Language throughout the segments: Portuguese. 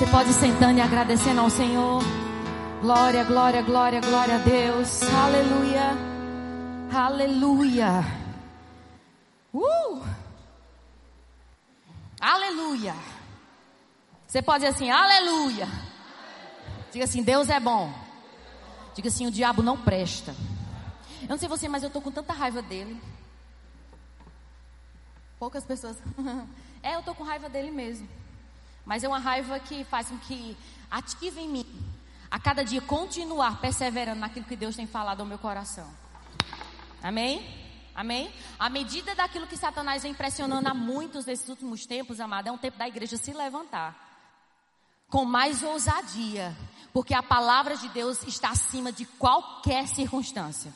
Você pode sentando e agradecendo ao Senhor. Glória, glória, glória, glória a Deus. Aleluia. Aleluia. Uh! Aleluia. Você pode dizer assim, aleluia. Diga assim, Deus é bom. Diga assim, o diabo não presta. Eu não sei você, mas eu estou com tanta raiva dele. Poucas pessoas. é, eu estou com raiva dele mesmo. Mas é uma raiva que faz com que ative em mim, a cada dia, continuar perseverando naquilo que Deus tem falado ao meu coração. Amém? Amém? À medida daquilo que Satanás vem impressionando a muitos nesses últimos tempos, amado, é um tempo da igreja se levantar com mais ousadia, porque a palavra de Deus está acima de qualquer circunstância.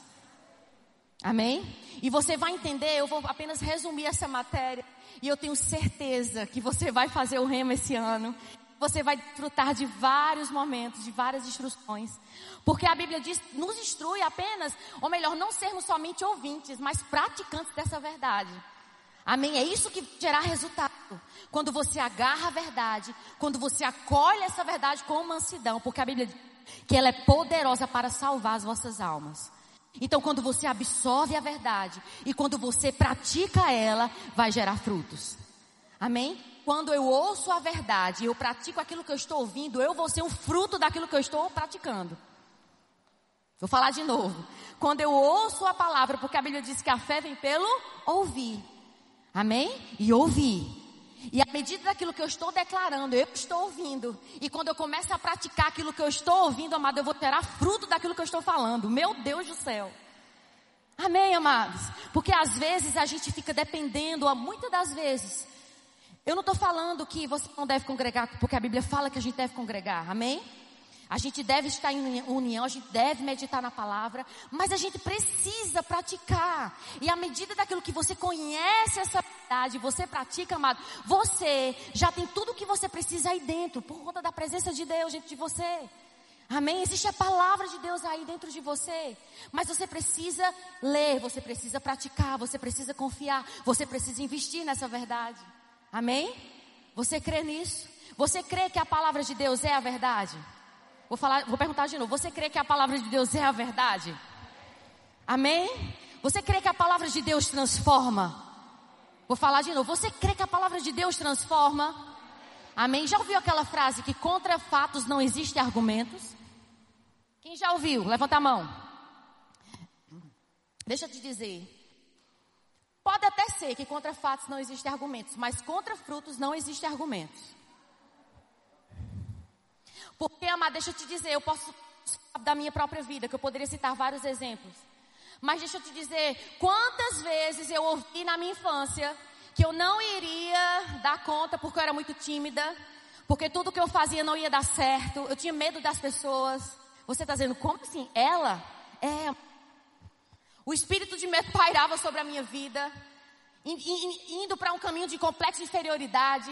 Amém? E você vai entender, eu vou apenas resumir essa matéria, e eu tenho certeza que você vai fazer o remo esse ano. Você vai desfrutar de vários momentos, de várias instruções. Porque a Bíblia diz, nos instrui apenas, ou melhor, não sermos somente ouvintes, mas praticantes dessa verdade. Amém? É isso que gerar resultado. Quando você agarra a verdade, quando você acolhe essa verdade com mansidão, porque a Bíblia diz que ela é poderosa para salvar as vossas almas. Então, quando você absorve a verdade e quando você pratica ela, vai gerar frutos. Amém? Quando eu ouço a verdade e eu pratico aquilo que eu estou ouvindo, eu vou ser um fruto daquilo que eu estou praticando. Vou falar de novo. Quando eu ouço a palavra, porque a Bíblia diz que a fé vem pelo ouvir. Amém? E ouvir. E à medida daquilo que eu estou declarando, eu estou ouvindo. E quando eu começo a praticar aquilo que eu estou ouvindo, amado, eu vou tirar fruto daquilo que eu estou falando. Meu Deus do céu. Amém, amados? Porque às vezes a gente fica dependendo, muitas das vezes. Eu não estou falando que você não deve congregar, porque a Bíblia fala que a gente deve congregar. Amém? A gente deve estar em união, a gente deve meditar na palavra, mas a gente precisa praticar. E à medida daquilo que você conhece essa verdade, você pratica, amado, você já tem tudo o que você precisa aí dentro, por conta da presença de Deus dentro de você. Amém? Existe a palavra de Deus aí dentro de você. Mas você precisa ler, você precisa praticar, você precisa confiar, você precisa investir nessa verdade. Amém? Você crê nisso? Você crê que a palavra de Deus é a verdade? Vou falar, vou perguntar de novo. Você crê que a palavra de Deus é a verdade? Amém? Você crê que a palavra de Deus transforma? Vou falar de novo. Você crê que a palavra de Deus transforma? Amém? Já ouviu aquela frase que contra fatos não existem argumentos? Quem já ouviu? Levanta a mão. Deixa eu te dizer. Pode até ser que contra fatos não existem argumentos, mas contra frutos não existem argumentos. Porque, amado, deixa eu te dizer, eu posso da minha própria vida, que eu poderia citar vários exemplos. Mas deixa eu te dizer, quantas vezes eu ouvi na minha infância que eu não iria dar conta porque eu era muito tímida, porque tudo que eu fazia não ia dar certo, eu tinha medo das pessoas. Você está dizendo, como assim? Ela? É. O espírito de medo pairava sobre a minha vida, indo para um caminho de complexo inferioridade.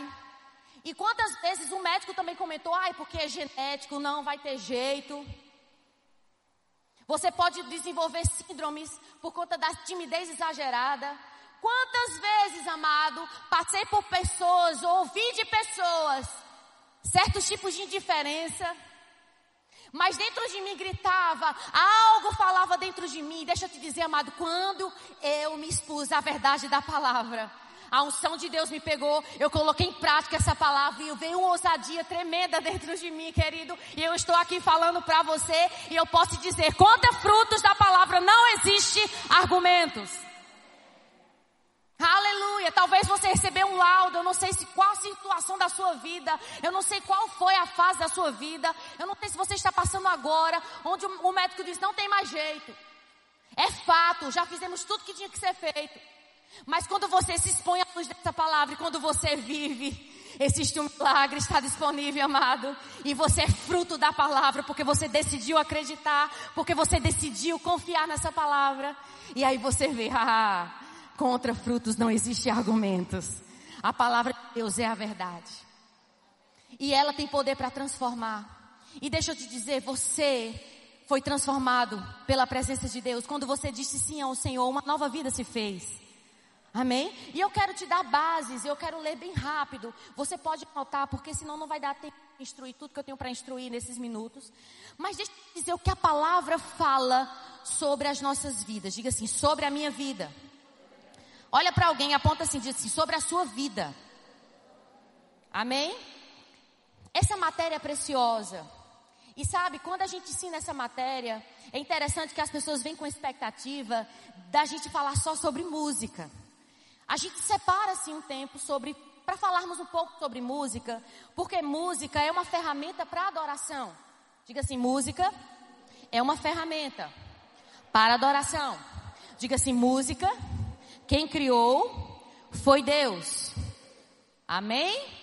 E quantas vezes o médico também comentou, ai, porque é genético, não vai ter jeito. Você pode desenvolver síndromes por conta da timidez exagerada. Quantas vezes, amado, passei por pessoas, ouvi de pessoas, certos tipos de indiferença. Mas dentro de mim gritava, algo falava dentro de mim. Deixa eu te dizer, amado, quando eu me expus à verdade da palavra, a unção de Deus me pegou, eu coloquei em prática essa palavra e veio uma ousadia tremenda dentro de mim, querido. E eu estou aqui falando para você e eu posso te dizer, conta frutos da palavra, não existe argumentos. Aleluia. Talvez você recebeu um laudo. Eu não sei se qual a situação da sua vida. Eu não sei qual foi a fase da sua vida. Eu não sei se você está passando agora, onde o médico diz não tem mais jeito. É fato. Já fizemos tudo que tinha que ser feito. Mas quando você se expõe à luz dessa palavra e quando você vive, existe um milagre, está disponível, amado. E você é fruto da palavra, porque você decidiu acreditar, porque você decidiu confiar nessa palavra. E aí você vê, ah, contra frutos não existem argumentos. A palavra de Deus é a verdade. E ela tem poder para transformar. E deixa eu te dizer, você foi transformado pela presença de Deus. Quando você disse sim ao Senhor, uma nova vida se fez. Amém? E eu quero te dar bases, eu quero ler bem rápido. Você pode anotar, porque senão não vai dar tempo de instruir tudo que eu tenho para instruir nesses minutos. Mas deixa eu dizer o que a palavra fala sobre as nossas vidas. Diga assim, sobre a minha vida. Olha para alguém, aponta assim, diz assim, sobre a sua vida. Amém? Essa matéria é preciosa. E sabe, quando a gente ensina essa matéria, é interessante que as pessoas vêm com expectativa da gente falar só sobre música. A gente separa assim um tempo sobre para falarmos um pouco sobre música, porque música é uma ferramenta para adoração. Diga assim, música é uma ferramenta para adoração. Diga assim, música, quem criou foi Deus. Amém?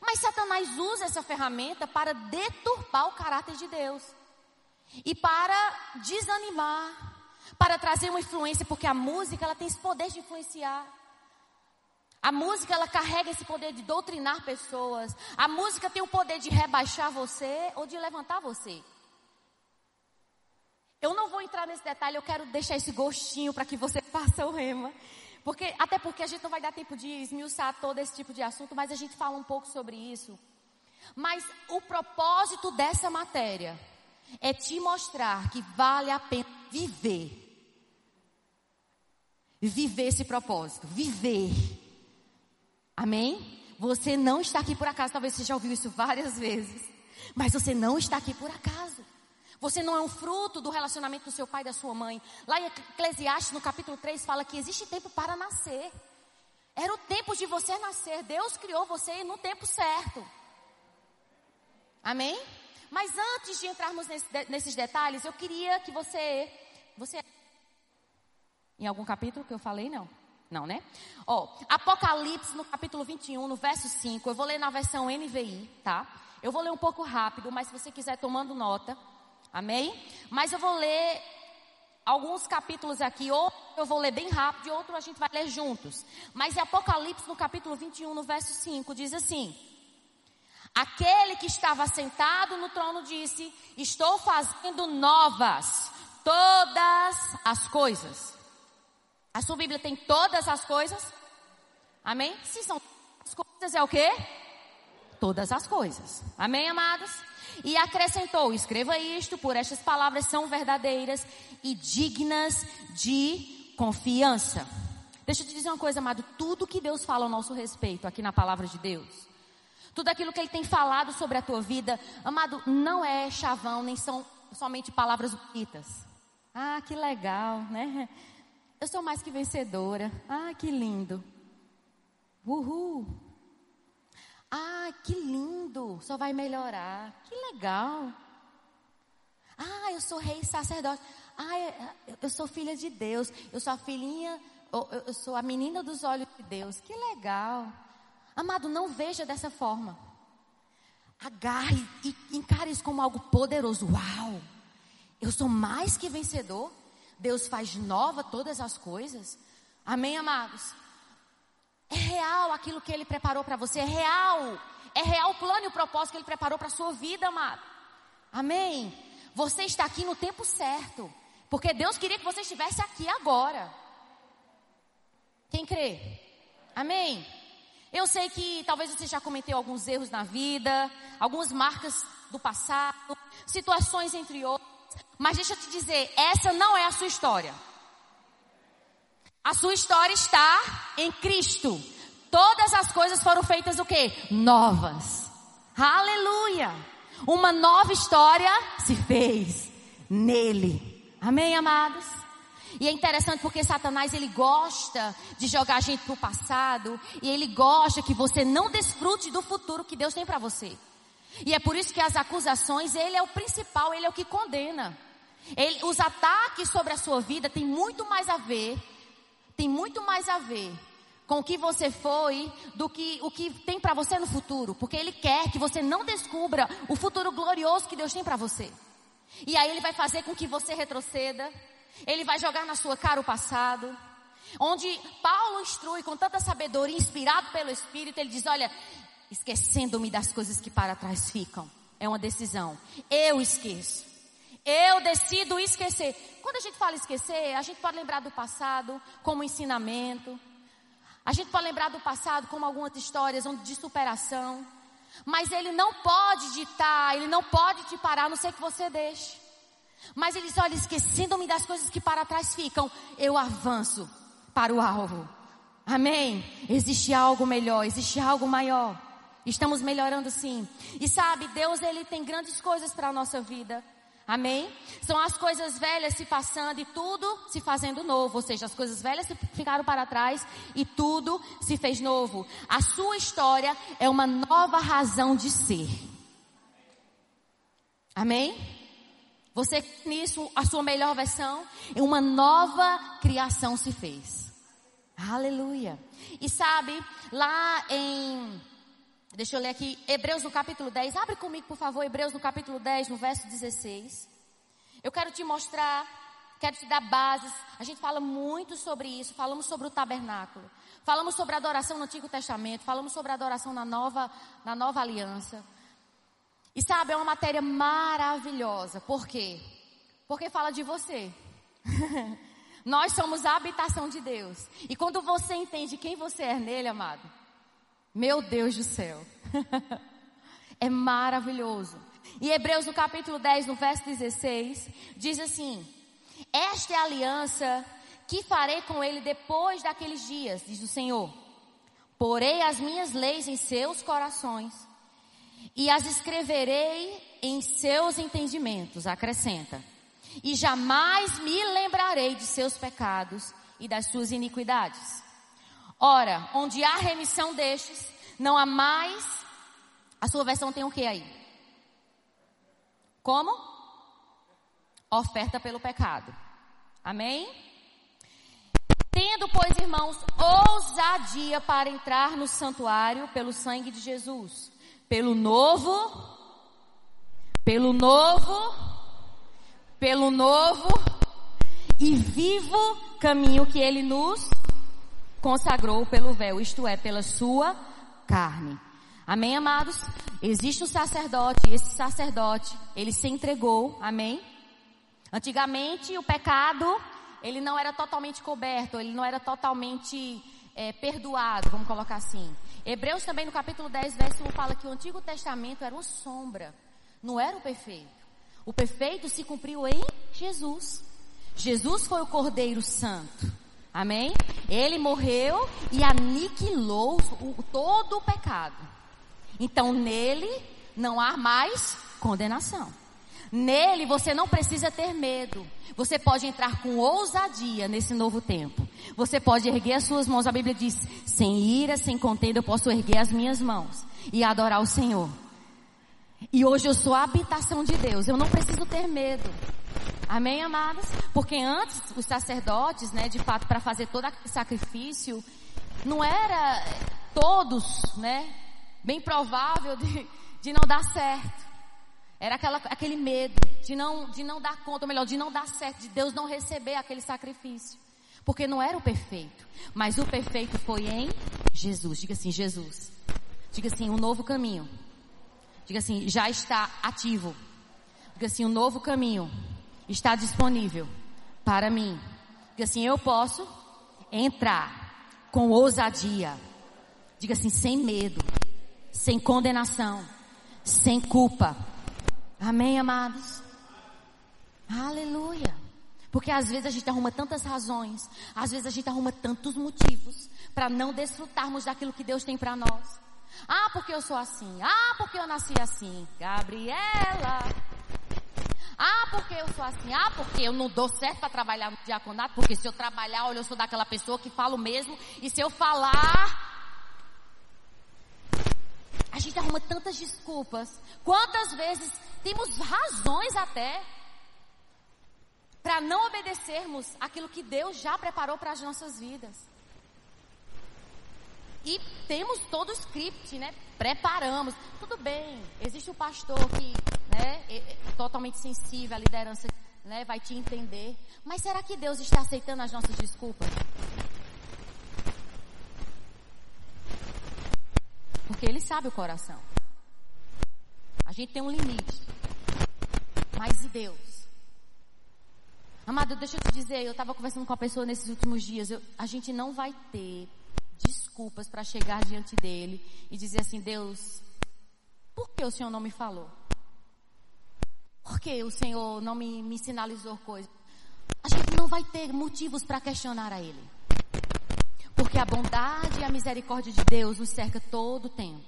Mas Satanás usa essa ferramenta para deturpar o caráter de Deus e para desanimar, para trazer uma influência, porque a música ela tem esse poder de influenciar. A música ela carrega esse poder de doutrinar pessoas. A música tem o poder de rebaixar você ou de levantar você. Eu não vou entrar nesse detalhe, eu quero deixar esse gostinho para que você faça o rema. Porque, até porque a gente não vai dar tempo de esmiuçar todo esse tipo de assunto, mas a gente fala um pouco sobre isso. Mas o propósito dessa matéria é te mostrar que vale a pena viver. Viver esse propósito, viver. Amém? Você não está aqui por acaso, talvez você já ouviu isso várias vezes. Mas você não está aqui por acaso. Você não é um fruto do relacionamento do seu pai e da sua mãe. Lá em Eclesiastes, no capítulo 3, fala que existe tempo para nascer. Era o tempo de você nascer. Deus criou você no tempo certo. Amém? Mas antes de entrarmos nesse, nesses detalhes, eu queria que você. Você. Em algum capítulo que eu falei, não? Não, né? Ó, Apocalipse no capítulo 21, no verso 5. Eu vou ler na versão NVI, tá? Eu vou ler um pouco rápido, mas se você quiser tomando nota, amém? Mas eu vou ler alguns capítulos aqui, ou eu vou ler bem rápido e outro a gente vai ler juntos. Mas em Apocalipse no capítulo 21, no verso 5, diz assim: Aquele que estava sentado no trono disse: Estou fazendo novas todas as coisas. A sua Bíblia tem todas as coisas? Amém? Se são as coisas, é o quê? Todas as coisas. Amém, amados? E acrescentou: escreva isto, por estas palavras são verdadeiras e dignas de confiança. Deixa eu te dizer uma coisa, amado. Tudo que Deus fala ao nosso respeito aqui na palavra de Deus, tudo aquilo que Ele tem falado sobre a tua vida, amado, não é chavão, nem são somente palavras bonitas. Ah, que legal, né? Eu sou mais que vencedora. Ah, que lindo. Uhul. Ah, que lindo. Só vai melhorar. Que legal. Ah, eu sou rei sacerdote. Ah, eu sou filha de Deus. Eu sou a filhinha, eu sou a menina dos olhos de Deus. Que legal. Amado, não veja dessa forma. Agarre e encare isso como algo poderoso. Uau! Eu sou mais que vencedor. Deus faz nova todas as coisas. Amém, amados? É real aquilo que Ele preparou para você, é real. É real o plano e o propósito que Ele preparou para a sua vida, amado. Amém? Você está aqui no tempo certo. Porque Deus queria que você estivesse aqui agora. Quem crê? Amém? Eu sei que talvez você já cometeu alguns erros na vida, algumas marcas do passado, situações entre outros. Mas deixa eu te dizer, essa não é a sua história. A sua história está em Cristo. Todas as coisas foram feitas o quê? Novas. Aleluia. Uma nova história se fez nele. Amém, amados? E é interessante porque Satanás ele gosta de jogar a gente pro passado e ele gosta que você não desfrute do futuro que Deus tem para você. E é por isso que as acusações, ele é o principal, ele é o que condena. Ele, os ataques sobre a sua vida têm muito mais a ver, tem muito mais a ver com o que você foi do que o que tem para você no futuro, porque ele quer que você não descubra o futuro glorioso que Deus tem para você. E aí ele vai fazer com que você retroceda, ele vai jogar na sua cara o passado. Onde Paulo instrui com tanta sabedoria, inspirado pelo Espírito, ele diz: Olha, esquecendo-me das coisas que para trás ficam. É uma decisão. Eu esqueço. Eu decido esquecer. Quando a gente fala esquecer, a gente pode lembrar do passado como ensinamento. A gente pode lembrar do passado como algumas histórias de superação. Mas ele não pode ditar, ele não pode te parar, a não ser que você deixe. Mas ele diz: olha, esquecendo-me das coisas que para trás ficam, eu avanço para o alvo. Amém? Existe algo melhor, existe algo maior. Estamos melhorando sim. E sabe, Deus ele tem grandes coisas para a nossa vida. Amém? São as coisas velhas se passando e tudo se fazendo novo. Ou seja, as coisas velhas ficaram para trás e tudo se fez novo. A sua história é uma nova razão de ser. Amém? Você nisso, a sua melhor versão, é uma nova criação se fez. Aleluia. E sabe, lá em Deixa eu ler aqui, Hebreus no capítulo 10. Abre comigo, por favor, Hebreus no capítulo 10, no verso 16. Eu quero te mostrar, quero te dar bases. A gente fala muito sobre isso. Falamos sobre o tabernáculo. Falamos sobre a adoração no Antigo Testamento. Falamos sobre a adoração na nova, na nova aliança. E sabe, é uma matéria maravilhosa. Por quê? Porque fala de você. Nós somos a habitação de Deus. E quando você entende quem você é nele, amado, meu Deus do céu. é maravilhoso. E Hebreus no capítulo 10, no verso 16, diz assim: Esta é a aliança que farei com ele depois daqueles dias, diz o Senhor. Porei as minhas leis em seus corações e as escreverei em seus entendimentos, acrescenta. E jamais me lembrarei de seus pecados e das suas iniquidades. Ora, onde há remissão destes, não há mais. A sua versão tem o que aí? Como? Oferta pelo pecado. Amém? Tendo, pois, irmãos, ousadia para entrar no santuário pelo sangue de Jesus, pelo novo, pelo novo, pelo novo e vivo caminho que ele nos consagrou pelo véu, isto é, pela sua carne. Amém, amados? Existe um sacerdote, e esse sacerdote, ele se entregou, amém? Antigamente, o pecado, ele não era totalmente coberto, ele não era totalmente é, perdoado, vamos colocar assim. Hebreus também no capítulo 10, verso 1 fala que o Antigo Testamento era uma sombra, não era o perfeito. O perfeito se cumpriu em Jesus. Jesus foi o Cordeiro Santo. Amém? Ele morreu e aniquilou o, todo o pecado. Então nele não há mais condenação. Nele você não precisa ter medo. Você pode entrar com ousadia nesse novo tempo. Você pode erguer as suas mãos. A Bíblia diz: sem ira, sem contenda, eu posso erguer as minhas mãos e adorar o Senhor. E hoje eu sou a habitação de Deus. Eu não preciso ter medo. Amém, amados? Porque antes os sacerdotes, né, de fato, para fazer todo sacrifício, não era todos, né, bem provável de, de não dar certo. Era aquela, aquele medo de não, de não dar conta, ou melhor, de não dar certo, de Deus não receber aquele sacrifício. Porque não era o perfeito. Mas o perfeito foi em Jesus. Diga assim, Jesus. Diga assim, um novo caminho. Diga assim, já está ativo. Diga assim, um novo caminho está disponível para mim. Diga assim, eu posso entrar com ousadia. Diga assim, sem medo, sem condenação, sem culpa. Amém, amados? Aleluia. Porque às vezes a gente arruma tantas razões, às vezes a gente arruma tantos motivos para não desfrutarmos daquilo que Deus tem para nós. Ah, porque eu sou assim. Ah, porque eu nasci assim. Gabriela. Ah, porque eu sou assim. Ah, porque eu não dou certo para trabalhar no diaconato. Porque se eu trabalhar, olha, eu sou daquela pessoa que falo mesmo. E se eu falar. A gente arruma tantas desculpas. Quantas vezes temos razões até para não obedecermos aquilo que Deus já preparou para as nossas vidas. E temos todo o script, né? Preparamos. Tudo bem, existe o pastor que né, é, é totalmente sensível à liderança, né, vai te entender. Mas será que Deus está aceitando as nossas desculpas? Porque Ele sabe o coração. A gente tem um limite. Mas e Deus? Amado, deixa eu te dizer, eu estava conversando com a pessoa nesses últimos dias, eu, a gente não vai ter desculpas para chegar diante dele e dizer assim: Deus, por que o Senhor não me falou? Por que o Senhor não me, me sinalizou coisas? A gente não vai ter motivos para questionar a Ele. Porque a bondade e a misericórdia de Deus nos cerca todo o tempo.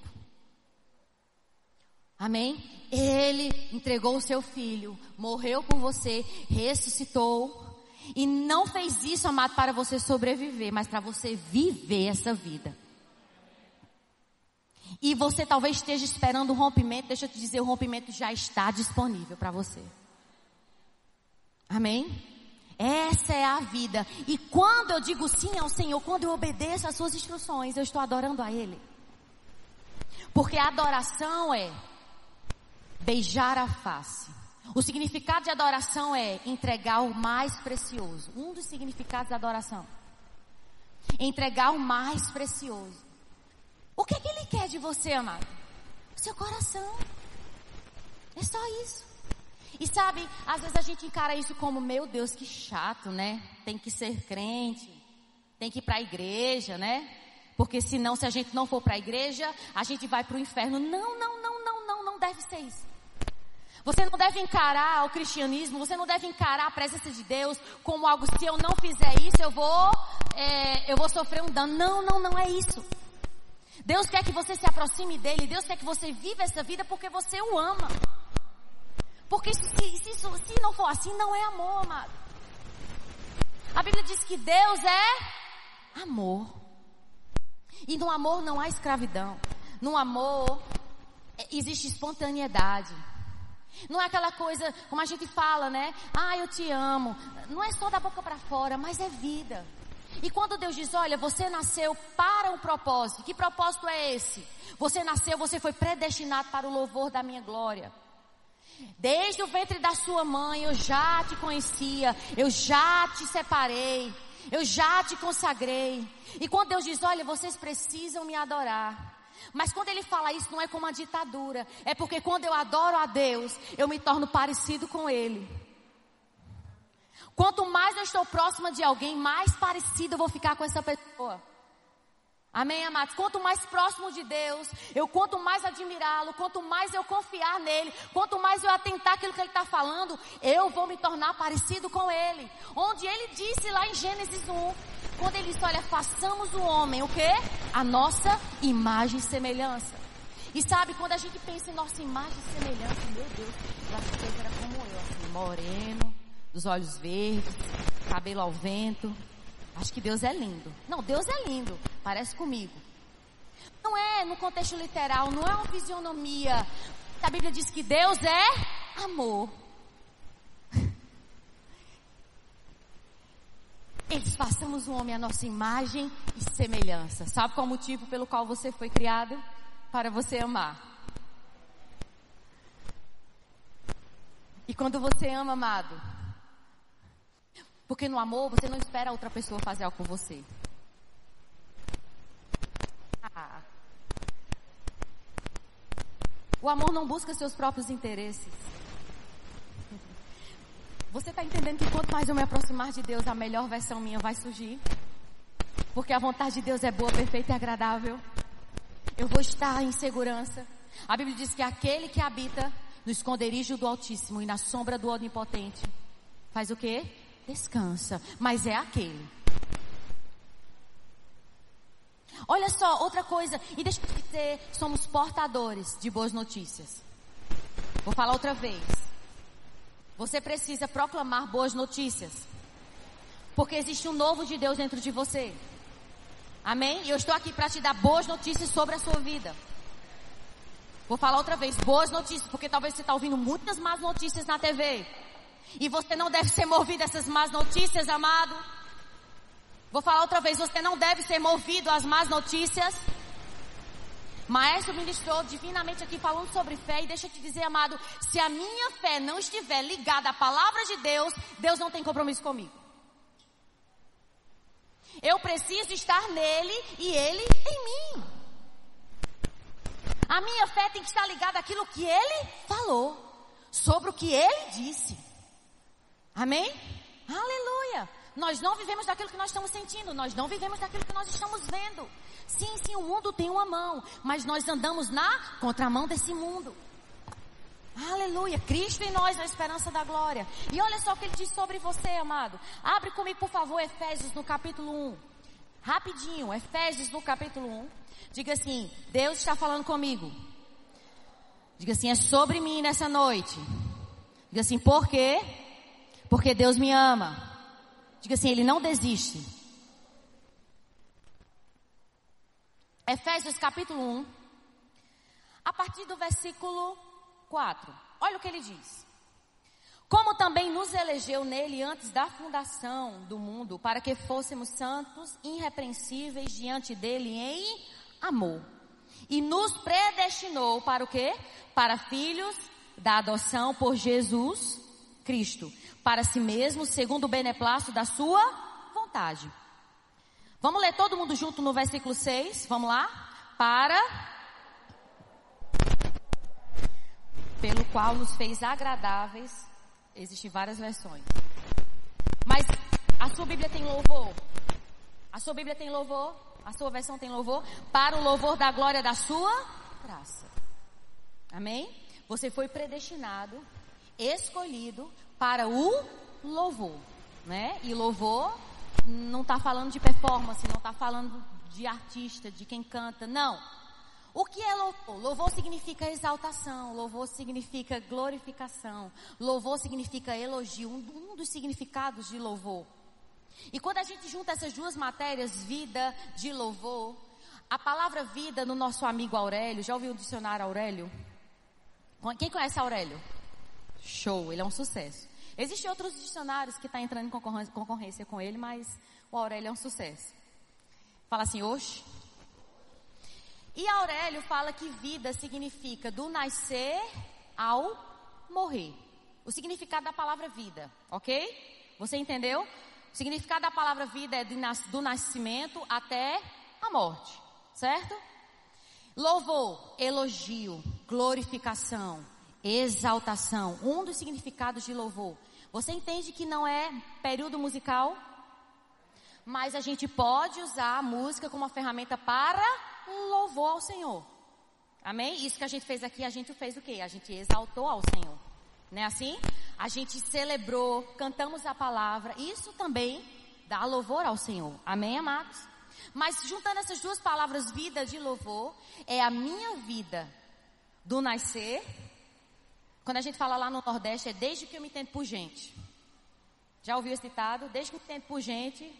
Amém? Ele entregou o seu filho, morreu por você, ressuscitou. E não fez isso, amado, para você sobreviver, mas para você viver essa vida. E você talvez esteja esperando um rompimento, deixa eu te dizer, o rompimento já está disponível para você. Amém? Essa é a vida. E quando eu digo sim ao Senhor, quando eu obedeço às suas instruções, eu estou adorando a Ele. Porque a adoração é beijar a face. O significado de adoração é entregar o mais precioso. Um dos significados da adoração. Entregar o mais precioso. O que é que ele quer de você, amado? O seu coração. É só isso. E sabe, às vezes a gente encara isso como, meu Deus, que chato, né? Tem que ser crente, tem que ir para a igreja, né? Porque senão, se a gente não for para a igreja, a gente vai para o inferno. Não, não, não, não, não, não deve ser isso. Você não deve encarar o cristianismo, você não deve encarar a presença de Deus como algo, se eu não fizer isso, eu vou, é, eu vou sofrer um dano. Não, não, não é isso. Deus quer que você se aproxime dele, Deus quer que você viva essa vida porque você o ama. Porque se, se, se não for assim, não é amor, amado. A Bíblia diz que Deus é amor. E no amor não há escravidão. No amor é, existe espontaneidade. Não é aquela coisa, como a gente fala, né? Ah, eu te amo. Não é só da boca para fora, mas é vida. E quando Deus diz, olha, você nasceu para um propósito. Que propósito é esse? Você nasceu, você foi predestinado para o louvor da minha glória. Desde o ventre da sua mãe eu já te conhecia, eu já te separei, eu já te consagrei. E quando Deus diz, olha, vocês precisam me adorar. Mas quando ele fala isso, não é como uma ditadura. É porque quando eu adoro a Deus, eu me torno parecido com Ele. Quanto mais eu estou próxima de alguém, mais parecido eu vou ficar com essa pessoa. Amém, amados? Quanto mais próximo de Deus, eu quanto mais admirá-lo, quanto mais eu confiar nele, quanto mais eu atentar aquilo que ele está falando, eu vou me tornar parecido com ele. Onde ele disse lá em Gênesis 1, quando ele disse, olha, façamos o homem, o quê? A nossa imagem e semelhança. E sabe, quando a gente pensa em nossa imagem e semelhança, meu Deus, eu acho que Deus era como eu, assim, moreno, dos olhos verdes, cabelo ao vento. Acho que Deus é lindo. Não, Deus é lindo. Parece comigo. Não é no contexto literal, não é uma fisionomia. A Bíblia diz que Deus é amor. Eles façamos o homem a nossa imagem e semelhança. Sabe qual o motivo pelo qual você foi criado? Para você amar. E quando você ama, amado, porque no amor você não espera outra pessoa fazer algo por você. Ah. O amor não busca seus próprios interesses. Você está entendendo que quanto mais eu me aproximar de Deus, a melhor versão minha vai surgir? Porque a vontade de Deus é boa, perfeita e agradável. Eu vou estar em segurança. A Bíblia diz que aquele que habita no esconderijo do Altíssimo e na sombra do Onipotente faz o quê? Descansa, mas é aquele. Olha só, outra coisa, e deixa eu dizer, somos portadores de boas notícias. Vou falar outra vez. Você precisa proclamar boas notícias. Porque existe um novo de Deus dentro de você. Amém? E eu estou aqui para te dar boas notícias sobre a sua vida. Vou falar outra vez, boas notícias, porque talvez você está ouvindo muitas más notícias na TV. E você não deve ser movido a essas más notícias, amado. Vou falar outra vez, você não deve ser movido às más notícias. Maestro ministrou divinamente aqui falando sobre fé e deixa eu te dizer, amado, se a minha fé não estiver ligada à palavra de Deus, Deus não tem compromisso comigo. Eu preciso estar nele e ele em mim. A minha fé tem que estar ligada àquilo que ele falou, sobre o que ele disse. Amém? Aleluia. Nós não vivemos daquilo que nós estamos sentindo, nós não vivemos daquilo que nós estamos vendo. Sim, sim, o mundo tem uma mão, mas nós andamos na contramão desse mundo. Aleluia, Cristo em nós, a esperança da glória. E olha só o que ele diz sobre você, amado. Abre comigo, por favor, Efésios no capítulo 1. Rapidinho, Efésios no capítulo 1. Diga assim: Deus está falando comigo. Diga assim: é sobre mim nessa noite. Diga assim: por quê? Porque Deus me ama. Diga assim: Ele não desiste. Efésios capítulo 1, a partir do versículo 4. Olha o que ele diz. Como também nos elegeu nele antes da fundação do mundo, para que fôssemos santos, irrepreensíveis diante dele em amor. E nos predestinou para o quê? Para filhos da adoção por Jesus Cristo, para si mesmo, segundo o beneplácito da sua vontade. Vamos ler todo mundo junto no versículo 6, vamos lá? Para pelo qual nos fez agradáveis. Existem várias versões. Mas a sua Bíblia tem louvor. A sua Bíblia tem louvor. A sua versão tem louvor. Para o louvor da glória da sua graça. Amém? Você foi predestinado, escolhido para o louvor, né? E louvor não está falando de performance, não está falando de artista, de quem canta, não. O que é louvor? Louvor significa exaltação, louvor significa glorificação, louvor significa elogio, um, dos significados de louvor. E quando a gente junta essas duas matérias, vida de louvor, a palavra vida no nosso amigo Aurélio, já ouviu o dicionário Aurélio? Quem conhece Aurélio? Show, ele é um sucesso. Existem outros dicionários que estão tá entrando em concorrência, com ele, mas o Aurélio é um sucesso. Fala assim, oxe. E Aurélio fala que vida significa do nascer ao morrer. O significado da palavra vida, ok? Você entendeu? O significado da palavra vida é do nascimento até a morte, certo? Louvor, elogio, glorificação, exaltação. Um dos significados de louvor. Você entende que não é período musical? Mas a gente pode usar a música como uma ferramenta para louvor ao Senhor. Amém? Isso que a gente fez aqui, a gente fez o quê? A gente exaltou ao Senhor. Não é assim? A gente celebrou, cantamos a palavra. Isso também dá louvor ao Senhor. Amém, amados? Mas juntando essas duas palavras, vida de louvor, é a minha vida do nascer. Quando a gente fala lá no Nordeste, é desde que eu me entendo por gente. Já ouviu esse ditado? Desde que eu me entendo por gente.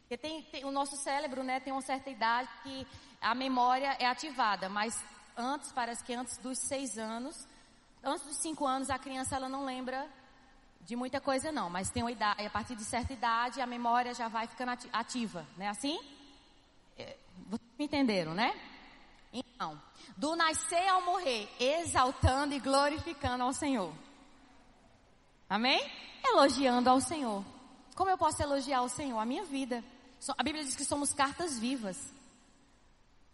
Porque tem, tem, o nosso cérebro, né, tem uma certa idade que a memória é ativada, mas antes, parece que antes dos seis anos, antes dos cinco anos, a criança ela não lembra de muita coisa não, mas tem uma idade, a partir de certa idade a memória já vai ficando ativa, né? Assim? Vocês me entenderam, né? Então, do nascer ao morrer, exaltando e glorificando ao Senhor. Amém? Elogiando ao Senhor. Como eu posso elogiar o Senhor? A minha vida. A Bíblia diz que somos cartas vivas.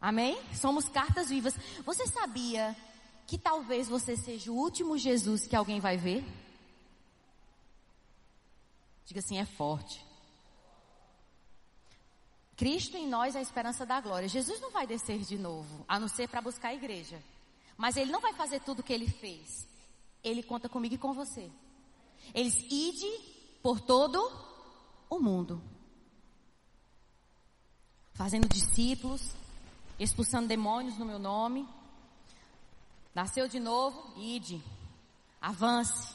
Amém? Somos cartas vivas. Você sabia que talvez você seja o último Jesus que alguém vai ver? Diga assim, é forte. Cristo em nós é a esperança da glória. Jesus não vai descer de novo, a não ser para buscar a igreja. Mas ele não vai fazer tudo o que ele fez. Ele conta comigo e com você. Eles ide por todo o mundo. Fazendo discípulos, expulsando demônios no meu nome. Nasceu de novo, ide. Avance.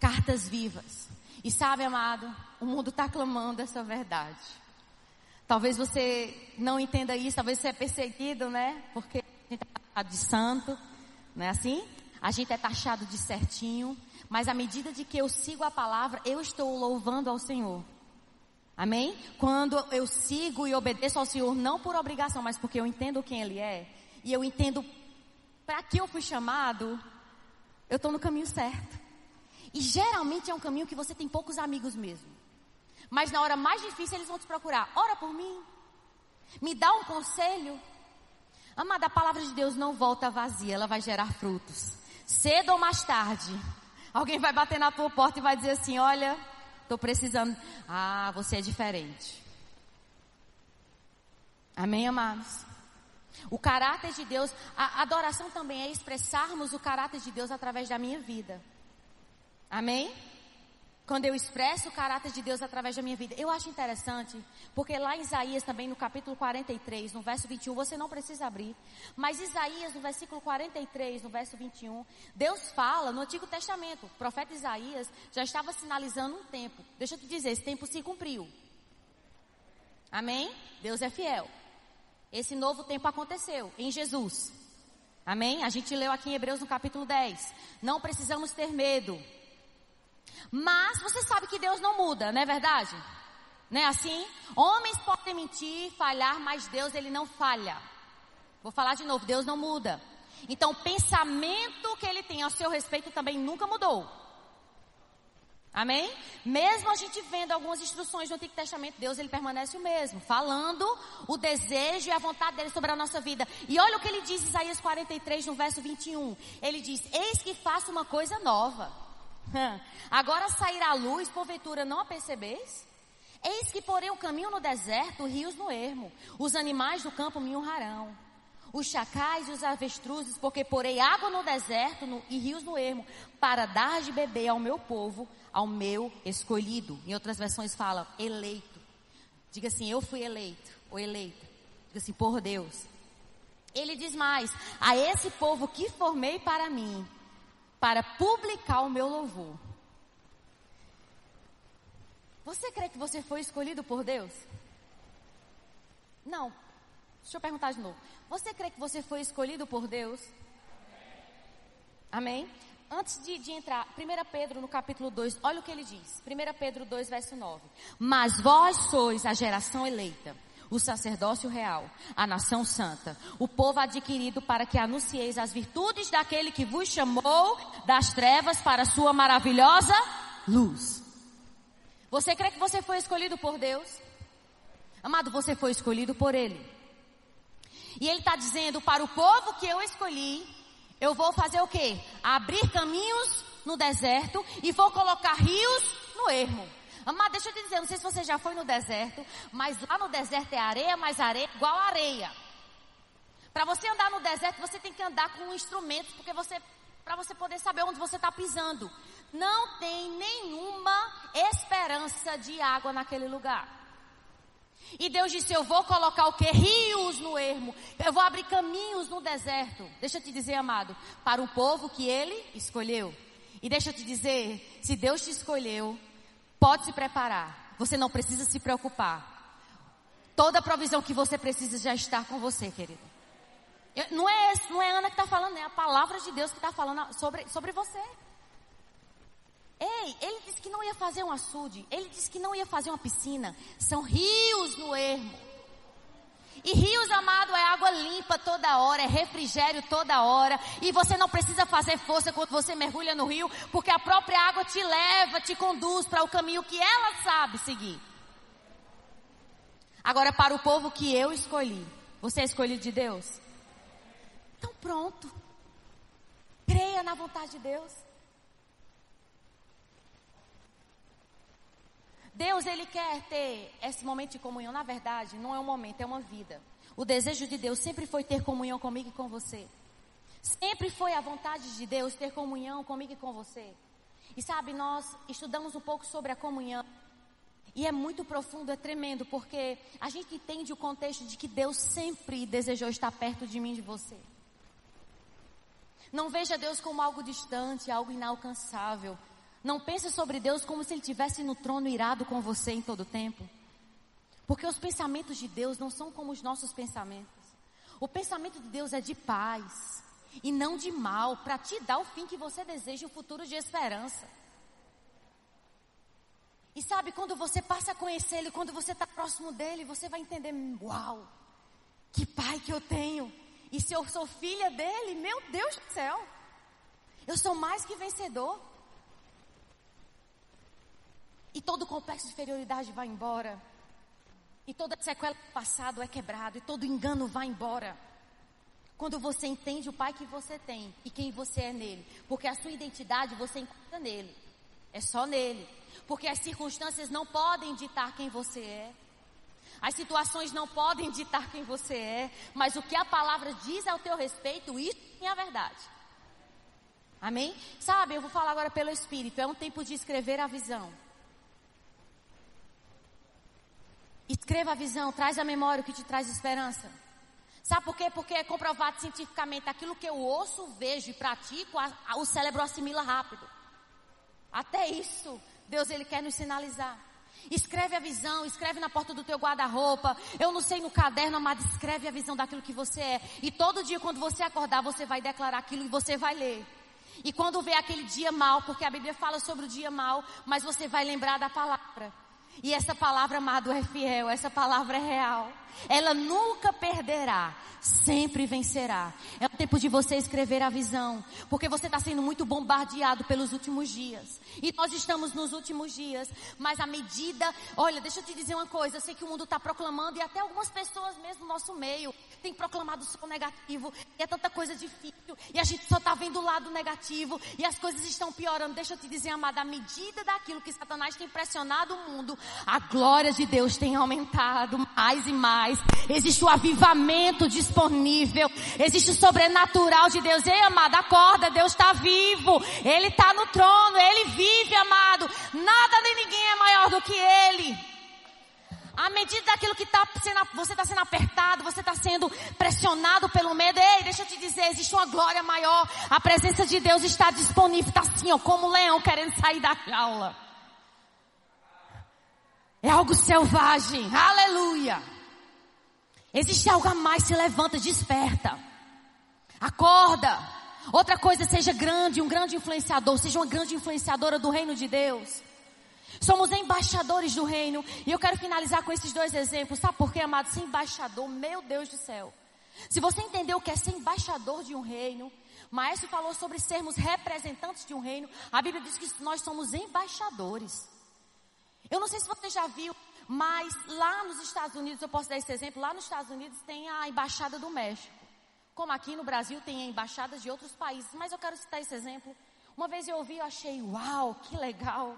Cartas vivas. E sabe, amado, o mundo está clamando essa verdade. Talvez você não entenda isso, talvez você é perseguido, né? Porque a gente é taxado de santo, não é assim? A gente é taxado de certinho, mas à medida de que eu sigo a palavra, eu estou louvando ao Senhor. Amém? Quando eu sigo e obedeço ao Senhor, não por obrigação, mas porque eu entendo quem Ele é, e eu entendo para que eu fui chamado, eu estou no caminho certo. E geralmente é um caminho que você tem poucos amigos mesmo. Mas na hora mais difícil eles vão te procurar. Ora por mim. Me dá um conselho. Amada, a palavra de Deus não volta vazia, ela vai gerar frutos. Cedo ou mais tarde, alguém vai bater na tua porta e vai dizer assim: Olha, Estou precisando. Ah, você é diferente. Amém, amados? O caráter de Deus, a adoração também é expressarmos o caráter de Deus através da minha vida. Amém? Quando eu expresso o caráter de Deus através da minha vida. Eu acho interessante, porque lá em Isaías também no capítulo 43, no verso 21, você não precisa abrir, mas Isaías no versículo 43, no verso 21, Deus fala no Antigo Testamento, o profeta Isaías já estava sinalizando um tempo. Deixa eu te dizer, esse tempo se cumpriu. Amém? Deus é fiel. Esse novo tempo aconteceu em Jesus. Amém? A gente leu aqui em Hebreus no capítulo 10. Não precisamos ter medo. Mas você sabe que Deus não muda, não é verdade? Não é assim? Homens podem mentir, falhar, mas Deus ele não falha. Vou falar de novo, Deus não muda. Então o pensamento que ele tem ao seu respeito também nunca mudou. Amém? Mesmo a gente vendo algumas instruções do Antigo Testamento, Deus ele permanece o mesmo, falando o desejo e a vontade dele sobre a nossa vida. E olha o que ele diz em Isaías 43, no verso 21. Ele diz: Eis que faço uma coisa nova. Agora sairá a luz, porventura não a percebeis? Eis que porei o caminho no deserto, rios no ermo. Os animais do campo me honrarão. Os chacais e os avestruzes, porque porei água no deserto no, e rios no ermo, para dar de beber ao meu povo, ao meu escolhido. Em outras versões fala eleito. Diga assim, eu fui eleito, ou eleita. Diga assim, por Deus. Ele diz mais, a esse povo que formei para mim, para publicar o meu louvor. Você crê que você foi escolhido por Deus? Não. Deixa eu perguntar de novo. Você crê que você foi escolhido por Deus? Amém? Antes de, de, entrar, 1 Pedro no capítulo 2, olha o que ele diz. 1 Pedro 2, verso 9. Mas vós sois a geração eleita o sacerdócio real, a nação santa, o povo adquirido para que anuncieis as virtudes daquele que vos chamou das trevas para a sua maravilhosa luz. Você crê que você foi escolhido por Deus? Amado, você foi escolhido por Ele. E Ele está dizendo para o povo que eu escolhi, eu vou fazer o quê? Abrir caminhos no deserto e vou colocar rios no ermo. Amado, deixa eu te dizer, não sei se você já foi no deserto, mas lá no deserto é areia, mais areia, igual areia. Para você andar no deserto, você tem que andar com instrumentos, porque você, para você poder saber onde você está pisando. Não tem nenhuma esperança de água naquele lugar. E Deus disse: Eu vou colocar o que? Rios no ermo. Eu vou abrir caminhos no deserto. Deixa eu te dizer, amado, para o povo que Ele escolheu. E deixa eu te dizer: se Deus te escolheu, Pode se preparar. Você não precisa se preocupar. Toda a provisão que você precisa já está com você, querido. não é, não é Ana que está falando, é a palavra de Deus que está falando sobre, sobre você. Ei, ele disse que não ia fazer um açude, ele disse que não ia fazer uma piscina. São rios no ermo. E rios, amado, é água limpa toda hora, é refrigério toda hora. E você não precisa fazer força quando você mergulha no rio, porque a própria água te leva, te conduz para o caminho que ela sabe seguir. Agora, para o povo que eu escolhi, você é escolhido de Deus? Então, pronto. Creia na vontade de Deus. Deus, Ele quer ter esse momento de comunhão. Na verdade, não é um momento, é uma vida. O desejo de Deus sempre foi ter comunhão comigo e com você. Sempre foi a vontade de Deus ter comunhão comigo e com você. E sabe, nós estudamos um pouco sobre a comunhão. E é muito profundo, é tremendo, porque a gente entende o contexto de que Deus sempre desejou estar perto de mim e de você. Não veja Deus como algo distante, algo inalcançável. Não pense sobre Deus como se Ele estivesse no trono irado com você em todo o tempo. Porque os pensamentos de Deus não são como os nossos pensamentos. O pensamento de Deus é de paz e não de mal, para te dar o fim que você deseja, o futuro de esperança. E sabe, quando você passa a conhecer Ele, quando você está próximo dEle, você vai entender: uau, que pai que eu tenho. E se eu sou filha dEle, meu Deus do céu, eu sou mais que vencedor. E todo o complexo de inferioridade vai embora. E toda sequela do passado é quebrado. E todo engano vai embora. Quando você entende o Pai que você tem e quem você é nele. Porque a sua identidade você encontra nele. É só nele. Porque as circunstâncias não podem ditar quem você é. As situações não podem ditar quem você é. Mas o que a palavra diz ao teu respeito, isso é a verdade. Amém? Sabe, eu vou falar agora pelo Espírito. É um tempo de escrever a visão. Escreva a visão, traz a memória o que te traz esperança. Sabe por quê? Porque é comprovado cientificamente aquilo que eu ouço, vejo e pratico, a, a, o cérebro assimila rápido. Até isso, Deus ele quer nos sinalizar. Escreve a visão, escreve na porta do teu guarda-roupa. Eu não sei no caderno, mas escreve a visão daquilo que você é. E todo dia quando você acordar, você vai declarar aquilo e você vai ler. E quando vê aquele dia mal, porque a Bíblia fala sobre o dia mal, mas você vai lembrar da palavra. E essa palavra, amado, é fiel, essa palavra é real. Ela nunca perderá, sempre vencerá. É o tempo de você escrever a visão, porque você está sendo muito bombardeado pelos últimos dias. E nós estamos nos últimos dias, mas à medida, olha, deixa eu te dizer uma coisa, eu sei que o mundo está proclamando, e até algumas pessoas mesmo no nosso meio, têm proclamado só negativo, e é tanta coisa difícil, e a gente só está vendo o lado negativo, e as coisas estão piorando. Deixa eu te dizer, amada, à medida daquilo que Satanás tem pressionado o mundo, a glória de Deus tem aumentado mais e mais Existe o avivamento disponível. Existe o sobrenatural de Deus. Ei, amado, acorda. Deus está vivo. Ele está no trono. Ele vive, amado. Nada nem ninguém é maior do que Ele. À medida daquilo que tá sendo, você está sendo apertado, você está sendo pressionado pelo medo, ei, deixa eu te dizer, existe uma glória maior. A presença de Deus está disponível, está assim, ó, como um leão querendo sair da jaula. É algo selvagem, aleluia. Existe algo a mais, se levanta, desperta. Acorda. Outra coisa, seja grande, um grande influenciador, seja uma grande influenciadora do reino de Deus. Somos embaixadores do reino. E eu quero finalizar com esses dois exemplos. Sabe por quê, amado? Ser embaixador, meu Deus do céu. Se você entendeu o que é ser embaixador de um reino, Maestro falou sobre sermos representantes de um reino. A Bíblia diz que nós somos embaixadores. Eu não sei se você já viu mas lá nos Estados Unidos, eu posso dar esse exemplo, lá nos Estados Unidos tem a Embaixada do México. Como aqui no Brasil tem embaixadas de outros países, mas eu quero citar esse exemplo. Uma vez eu ouvi, eu achei, uau, que legal.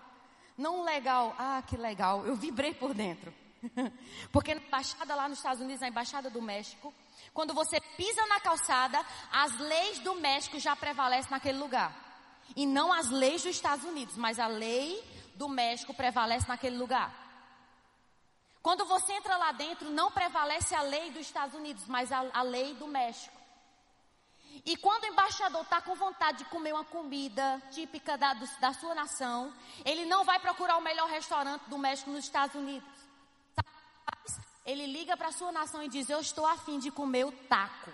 Não legal, ah, que legal. Eu vibrei por dentro. Porque na embaixada lá nos Estados Unidos, na embaixada do México, quando você pisa na calçada, as leis do México já prevalecem naquele lugar. E não as leis dos Estados Unidos, mas a lei do México prevalece naquele lugar. Quando você entra lá dentro, não prevalece a lei dos Estados Unidos, mas a, a lei do México. E quando o embaixador está com vontade de comer uma comida típica da, do, da sua nação, ele não vai procurar o melhor restaurante do México nos Estados Unidos. Ele liga para a sua nação e diz: Eu estou afim de comer o taco.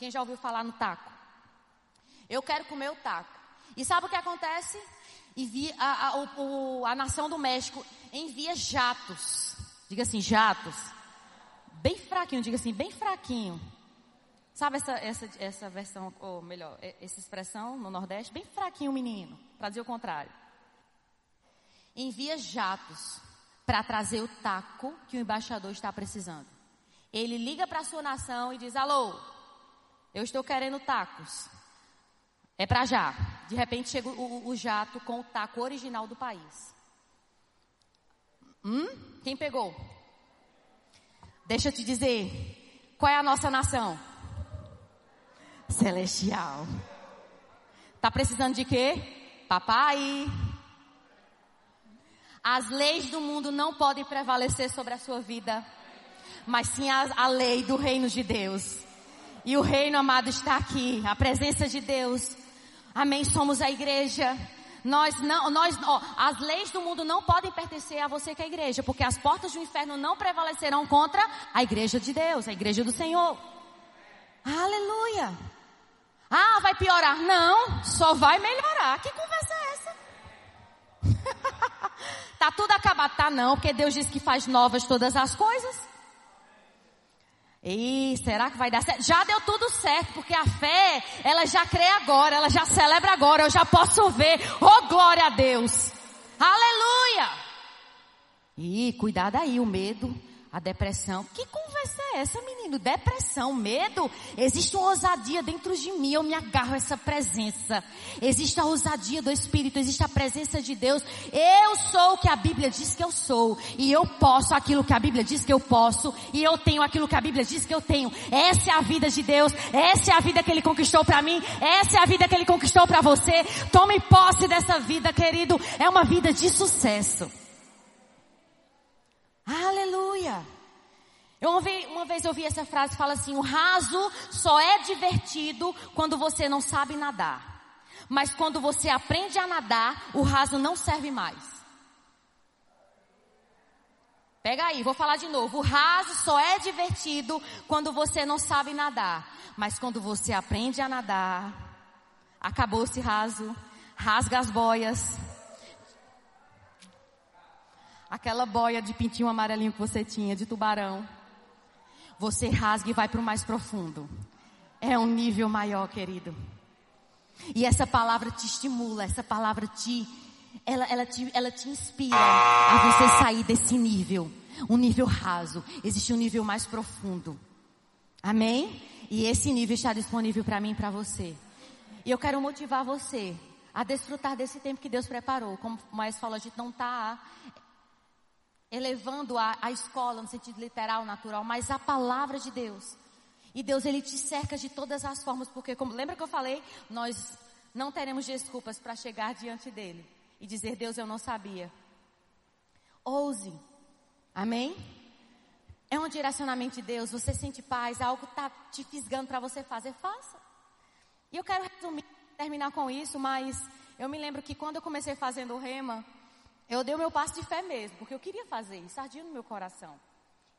Quem já ouviu falar no taco? Eu quero comer o taco. E sabe o que acontece? Envia, a, a, o, a nação do México envia jatos Diga assim, jatos. Bem fraquinho, diga assim, bem fraquinho. Sabe essa, essa, essa versão, ou melhor, essa expressão no Nordeste? Bem fraquinho, menino, para dizer o contrário. Envia jatos para trazer o taco que o embaixador está precisando. Ele liga para a sua nação e diz: Alô, eu estou querendo tacos. É para já. De repente chega o, o, jato com o taco original do país. Hum? Quem pegou? Deixa eu te dizer. Qual é a nossa nação? Celestial. Tá precisando de quê? Papai. As leis do mundo não podem prevalecer sobre a sua vida, mas sim a, a lei do reino de Deus. E o reino amado está aqui, a presença de Deus. Amém. Somos a igreja. Nós não, nós, ó, as leis do mundo não podem pertencer a você que é a igreja, porque as portas do inferno não prevalecerão contra a igreja de Deus, a igreja do Senhor. Aleluia. Ah, vai piorar? Não, só vai melhorar. Que conversa é essa? tá tudo acabado? Tá não, porque Deus diz que faz novas todas as coisas. E será que vai dar certo? Já deu tudo certo, porque a fé, ela já crê agora, ela já celebra agora, eu já posso ver. Oh, glória a Deus! Aleluia! E cuidado aí, o medo. A depressão. Que conversa é essa, menino? Depressão, medo? Existe uma ousadia dentro de mim. Eu me agarro a essa presença. Existe a ousadia do Espírito. Existe a presença de Deus. Eu sou o que a Bíblia diz que eu sou. E eu posso aquilo que a Bíblia diz que eu posso. E eu tenho aquilo que a Bíblia diz que eu tenho. Essa é a vida de Deus. Essa é a vida que Ele conquistou para mim. Essa é a vida que Ele conquistou para você. Tome posse dessa vida, querido. É uma vida de sucesso. Aleluia. Eu uma vez, uma vez ouvi essa frase, fala assim, o raso só é divertido quando você não sabe nadar. Mas quando você aprende a nadar, o raso não serve mais. Pega aí, vou falar de novo. O raso só é divertido quando você não sabe nadar. Mas quando você aprende a nadar, acabou esse raso, rasga as boias, aquela boia de pintinho amarelinho que você tinha, de tubarão, você rasga e vai para o mais profundo. É um nível maior, querido. E essa palavra te estimula, essa palavra te, ela, ela te, ela te inspira a você sair desse nível, um nível raso. Existe um nível mais profundo. Amém? E esse nível está disponível para mim e para você. E eu quero motivar você a desfrutar desse tempo que Deus preparou. Como o Maestro falou, a gente não está elevando a, a escola no sentido literal, natural, mas a palavra de Deus. E Deus, Ele te cerca de todas as formas, porque como, lembra que eu falei? Nós não teremos desculpas para chegar diante dEle e dizer, Deus, eu não sabia. Ouse. Amém? É um direcionamento de Deus, você sente paz, algo está te fisgando para você fazer, faça. E eu quero resumir, terminar com isso, mas eu me lembro que quando eu comecei fazendo o rema, eu dei o meu passo de fé mesmo, porque eu queria fazer isso, ardia no meu coração.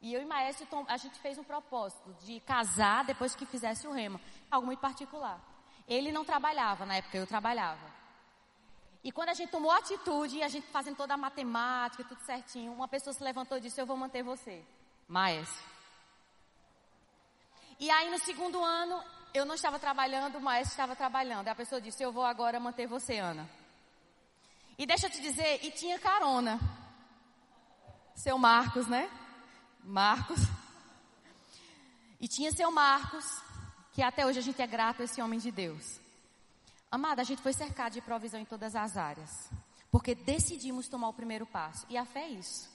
E eu e Maestro, a gente fez um propósito de casar depois que fizesse o rema. Algo muito particular. Ele não trabalhava, na época eu trabalhava. E quando a gente tomou atitude, a gente fazendo toda a matemática, tudo certinho, uma pessoa se levantou e disse, eu vou manter você. Maestro. E aí no segundo ano, eu não estava trabalhando, o maestro estava trabalhando. E a pessoa disse, eu vou agora manter você, Ana. E deixa eu te dizer, e tinha carona. Seu Marcos, né? Marcos. E tinha seu Marcos, que até hoje a gente é grato a esse homem de Deus. Amada, a gente foi cercado de provisão em todas as áreas. Porque decidimos tomar o primeiro passo. E a fé é isso.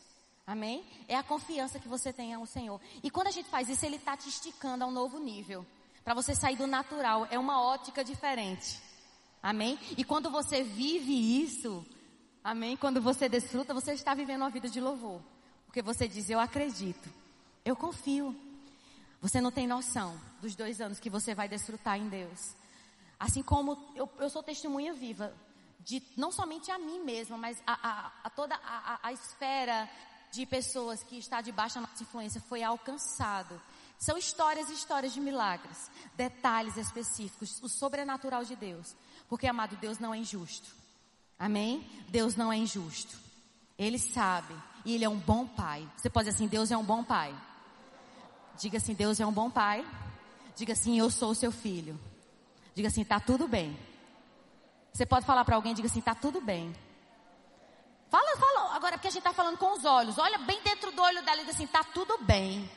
Amém? É a confiança que você tem ao Senhor. E quando a gente faz isso, Ele está te esticando a um novo nível. Para você sair do natural. É uma ótica diferente. Amém? E quando você vive isso, Amém? Quando você desfruta, você está vivendo uma vida de louvor. Porque você diz, eu acredito, eu confio. Você não tem noção dos dois anos que você vai desfrutar em Deus. Assim como eu, eu sou testemunha viva de não somente a mim mesma, mas a, a, a toda a, a, esfera de pessoas que está debaixo da nossa influência foi alcançado. São histórias e histórias de milagres, detalhes específicos, o sobrenatural de Deus. Porque, amado, Deus não é injusto. Amém? Deus não é injusto. Ele sabe. E Ele é um bom pai. Você pode dizer assim: Deus é um bom pai. Diga assim: Deus é um bom pai. Diga assim: Eu sou o seu filho. Diga assim: Tá tudo bem. Você pode falar para alguém: Diga assim: Tá tudo bem. Fala, fala. Agora, porque a gente está falando com os olhos. Olha bem dentro do olho dela e diz assim: Tá tudo bem.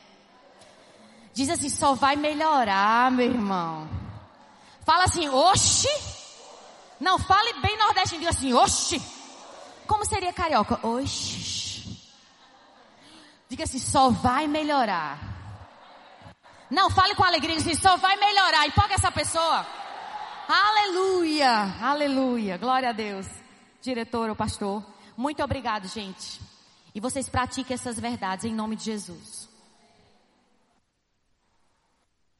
Diz assim: Só vai melhorar, meu irmão. Fala assim: Oxi. Não, fale bem nordestino, diga assim, oxi. Como seria carioca? Oxi. Diga assim, só vai melhorar. Não, fale com alegria, diga assim, só vai melhorar. Empolga essa pessoa. Aleluia, aleluia. Glória a Deus. Diretor ou pastor, muito obrigado, gente. E vocês pratiquem essas verdades em nome de Jesus.